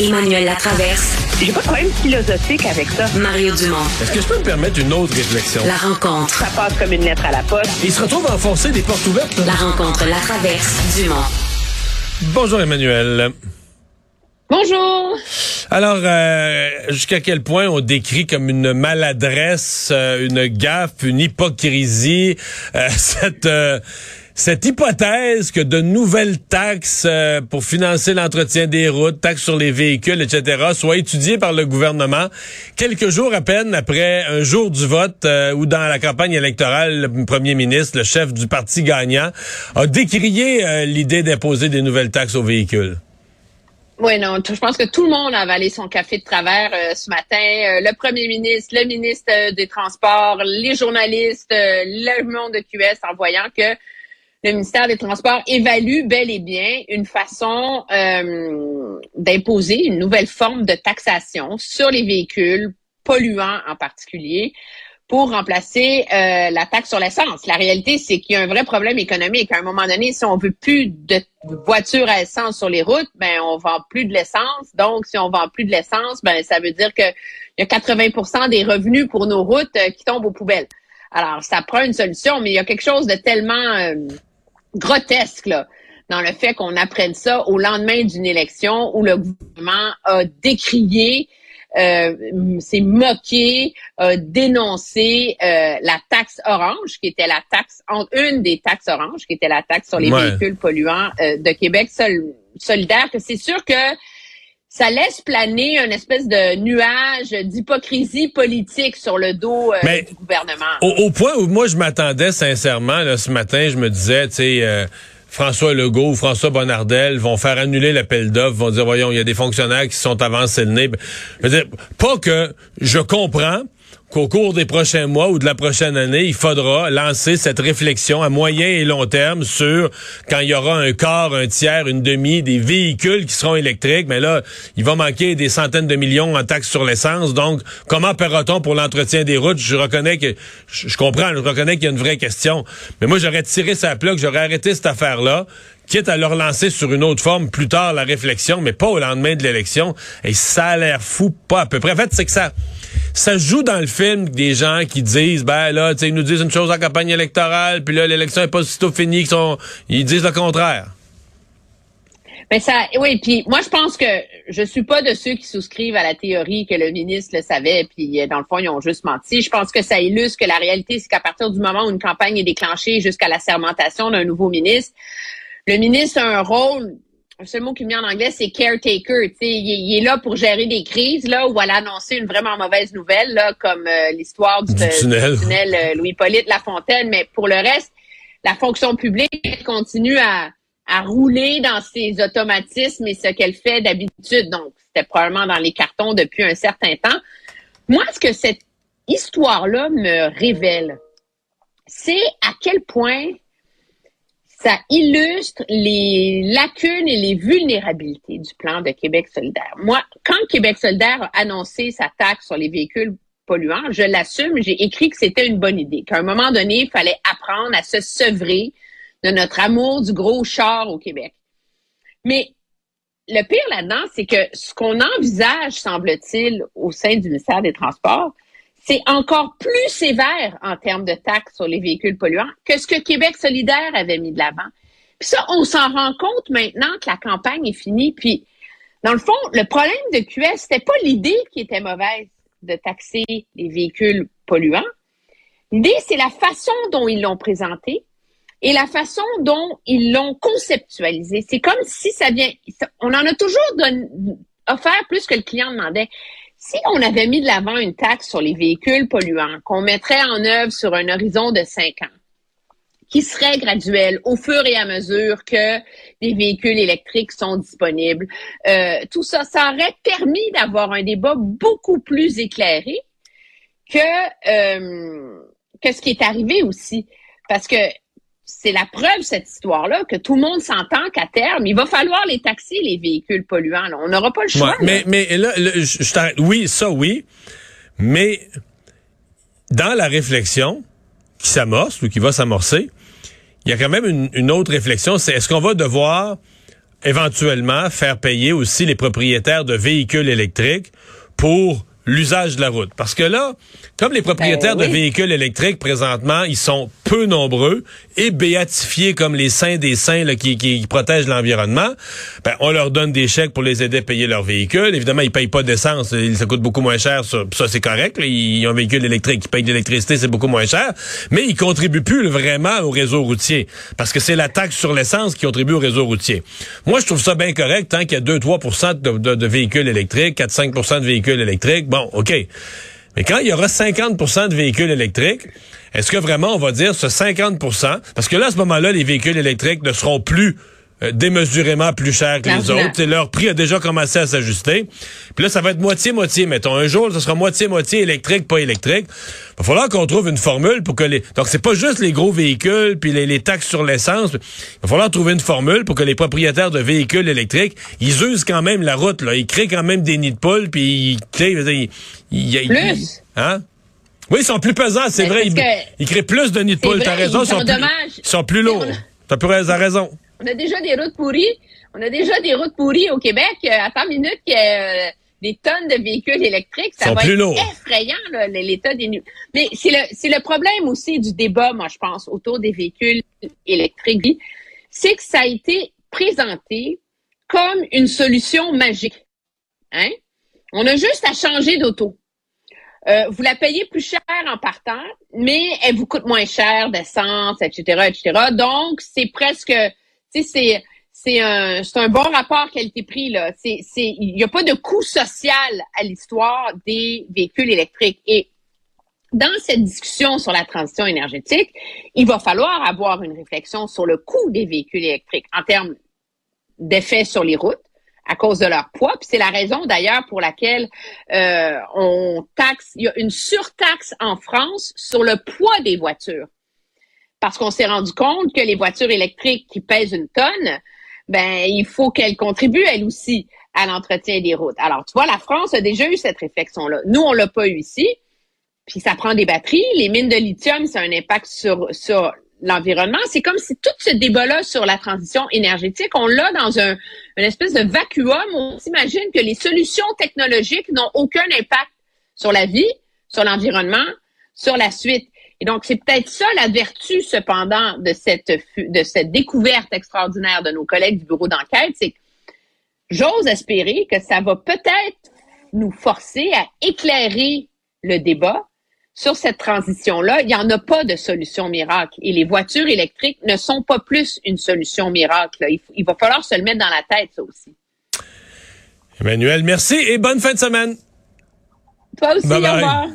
Emmanuel Latraverse. J'ai pas de problème philosophique avec ça. Mario Dumont. Est-ce que je peux me permettre une autre réflexion? La rencontre. Ça passe comme une lettre à la poste. Il se retrouve à enfoncer des portes ouvertes. La rencontre, la traverse, Dumont. Bonjour Emmanuel. Bonjour. Alors, euh, jusqu'à quel point on décrit comme une maladresse, euh, une gaffe, une hypocrisie, euh, cette cette hypothèse que de nouvelles taxes pour financer l'entretien des routes, taxes sur les véhicules, etc., soient étudiées par le gouvernement quelques jours à peine après un jour du vote où dans la campagne électorale, le premier ministre, le chef du parti gagnant, a décrié l'idée d'imposer des nouvelles taxes aux véhicules. Oui, non, je pense que tout le monde a avalé son café de travers euh, ce matin. Euh, le premier ministre, le ministre euh, des Transports, les journalistes, le monde de QS en voyant que le ministère des Transports évalue bel et bien une façon d'imposer une nouvelle forme de taxation sur les véhicules polluants en particulier pour remplacer euh, la taxe sur l'essence. La réalité, c'est qu'il y a un vrai problème économique. À un moment donné, si on veut plus de voitures à essence sur les routes, ben on vend plus de l'essence. Donc, si on vend plus de l'essence, ben ça veut dire que il y a 80% des revenus pour nos routes euh, qui tombent aux poubelles. Alors, ça prend une solution, mais il y a quelque chose de tellement euh, grotesque là dans le fait qu'on apprenne ça au lendemain d'une élection où le gouvernement a décrié euh, s'est moqué, a dénoncé euh, la taxe orange, qui était la taxe, une des taxes oranges, qui était la taxe sur les véhicules polluants euh, de Québec solidaire, que c'est sûr que ça laisse planer une espèce de nuage d'hypocrisie politique sur le dos du gouvernement. Au, point où moi je m'attendais sincèrement là, ce matin, je me disais, tu sais François Legault ou François Bonnardel vont faire annuler l'appel d'offres, vont dire, voyons, il y a des fonctionnaires qui sont avancés le nez. Je veux dire, pas que je comprends qu'au cours des prochains mois ou de la prochaine année, il faudra lancer cette réflexion à moyen et long terme sur quand il y aura un quart, un tiers, une demi des véhicules qui seront électriques. Mais là, il va manquer des centaines de millions en taxes sur l'essence. Donc, comment paiera-t-on pour l'entretien des routes? Je reconnais que, je, comprends, je reconnais qu'il y a une vraie question. Mais moi, j'aurais tiré sa plaque, j'aurais arrêté cette affaire-là quitte à le relancer sur une autre forme plus tard la réflexion, mais pas au lendemain de l'élection. Et ça a l'air fou, pas à peu près. En fait, c'est que ça, ça joue dans le film des gens qui disent, ben là, tu sais, ils nous disent une chose en campagne électorale, puis là, l'élection est pas tôt finie, qu'ils sont, ils disent le contraire. Mais ça, oui, puis moi je pense que je suis pas de ceux qui souscrivent à la théorie que le ministre le savait, puis euh, dans le fond ils ont juste menti. Je pense que ça illustre que la réalité, c'est qu'à partir du moment où une campagne est déclenchée jusqu'à la sermentation d'un nouveau ministre, le ministre a un rôle un seul mot qui me vient en anglais, c'est caretaker. Il, il est là pour gérer des crises, là, ou à l'annoncer une vraiment mauvaise nouvelle, là, comme euh, l'histoire du, tunnel, euh, Louis-Polyte Lafontaine. Mais pour le reste, la fonction publique continue à, à rouler dans ses automatismes et ce qu'elle fait d'habitude. Donc, c'était probablement dans les cartons depuis un certain temps. Moi, ce que cette histoire-là me révèle, c'est à quel point ça illustre les lacunes et les vulnérabilités du plan de Québec solidaire. Moi, quand Québec solidaire a annoncé sa taxe sur les véhicules polluants, je l'assume, j'ai écrit que c'était une bonne idée, qu'à un moment donné, il fallait apprendre à se sevrer de notre amour du gros char au Québec. Mais le pire là-dedans, c'est que ce qu'on envisage, semble-t-il, au sein du ministère des Transports, c'est encore plus sévère en termes de taxes sur les véhicules polluants que ce que Québec solidaire avait mis de l'avant. Puis ça, on s'en rend compte maintenant que la campagne est finie. Puis, dans le fond, le problème de QS, c'était pas l'idée qui était mauvaise de taxer les véhicules polluants. L'idée, c'est la façon dont ils l'ont présenté et la façon dont ils l'ont conceptualisé. C'est comme si ça vient, on en a toujours offert plus que le client demandait. Si on avait mis de l'avant une taxe sur les véhicules polluants, qu'on mettrait en œuvre sur un horizon de cinq ans, qui serait graduelle au fur et à mesure que les véhicules électriques sont disponibles, euh, tout ça, ça aurait permis d'avoir un débat beaucoup plus éclairé que euh, que ce qui est arrivé aussi, parce que c'est la preuve, cette histoire-là, que tout le monde s'entend qu'à terme, il va falloir les taxer, les véhicules polluants. On n'aura pas le choix. mais, mais là, je, oui, ça oui, mais dans la réflexion qui s'amorce ou qui va s'amorcer, il y a quand même une, autre réflexion, c'est est-ce qu'on va devoir éventuellement faire payer aussi les propriétaires de véhicules électriques pour l'usage de la route. Parce que là, comme les propriétaires Ben de véhicules électriques présentement, ils sont peu nombreux et béatifiés comme les saints des saints là, qui, qui protègent l'environnement, ben, on leur donne des chèques pour les aider à payer leur véhicule. Évidemment, ils payent pas d'essence, ça coûte beaucoup moins cher. Ça, ça c'est correct. là. Ils ont un véhicule électrique, ils payent de l'électricité, c'est beaucoup moins cher. Mais ils contribuent plus vraiment au réseau routier parce que c'est la taxe sur l'essence qui contribue au réseau routier. Moi, je trouve ça bien correct tant qu'il y a 2-3 de, de, de véhicules électriques, 4-5% de véhicules électriques. Bon, OK. Mais quand il y aura 50% de véhicules électriques, est-ce que vraiment on va dire ce 50% Parce que là, à ce moment-là, les véhicules électriques ne seront plus euh, démesurément plus chers que les autres. Et leur prix a déjà commencé à s'ajuster. Puis là, ça va être moitié-moitié, mettons. Un jour, ça sera moitié-moitié électrique, pas électrique. Va falloir qu'on trouve une formule pour que les... Donc, c'est pas juste les gros véhicules puis les, les taxes sur l'essence. Il va falloir trouver une formule pour que les propriétaires de véhicules électriques, ils usent quand même la route, là. Ils créent quand même des nids de poules puis ils... créent- ils- ils- ils- Plus. Hein? Oui, ils sont plus pesants, c'est Mais vrai. Ils, ils créent plus de nids de poules. T'as raison, ils sont, plus, ils sont plus lourds. T'as plus raison. On a déjà des routes pourries. On a déjà des routes pourries au Québec. Euh, attends une minute qu'il y euh, des tonnes de véhicules électriques. Ça va être lourds. effrayant, l'état des nu- Mais c'est le, le problème aussi du débat, moi, je pense, autour des véhicules électriques. C'est que ça a été présenté comme une solution magique. Hein? On a juste à changer d'auto. Euh, vous la payez plus cher en partant, mais elle vous coûte moins cher d'essence, etc., etc. Donc, c'est presque, sais, c'est, c'est un, un bon rapport qualité-prix, il n'y a pas de coût social à l'histoire des véhicules électriques. Et dans cette discussion sur la transition énergétique, il va falloir avoir une réflexion sur le coût des véhicules électriques en termes d'effets sur les routes à cause de leur poids. Puis c'est la raison d'ailleurs pour laquelle euh, on taxe, il y a une surtaxe en France sur le poids des voitures. Parce qu'on s'est rendu compte que les voitures électriques qui pèsent une tonne, ben il faut qu'elles contribuent elles aussi à l'entretien des routes. Alors tu vois, la France a déjà eu cette réflexion-là. Nous, on l'a pas eu ici. Puis ça prend des batteries. Les mines de lithium, ça a un impact sur, sur l'environnement. C'est comme si tout ce débat-là sur la transition énergétique, on l'a dans un, une espèce de vacuum. On s'imagine que les solutions technologiques n'ont aucun impact sur la vie, sur l'environnement, sur la suite. Et donc, c'est peut-être ça la vertu, cependant, de cette, de cette découverte extraordinaire de nos collègues du bureau d'enquête, c'est que j'ose espérer que ça va peut-être nous forcer à éclairer le débat sur cette transition-là. Il n'y en a pas de solution miracle. Et les voitures électriques ne sont pas plus une solution miracle. Il, va falloir se le mettre dans la tête, ça aussi. Emmanuel, merci et bonne fin de semaine. Toi aussi, Bye au revoir.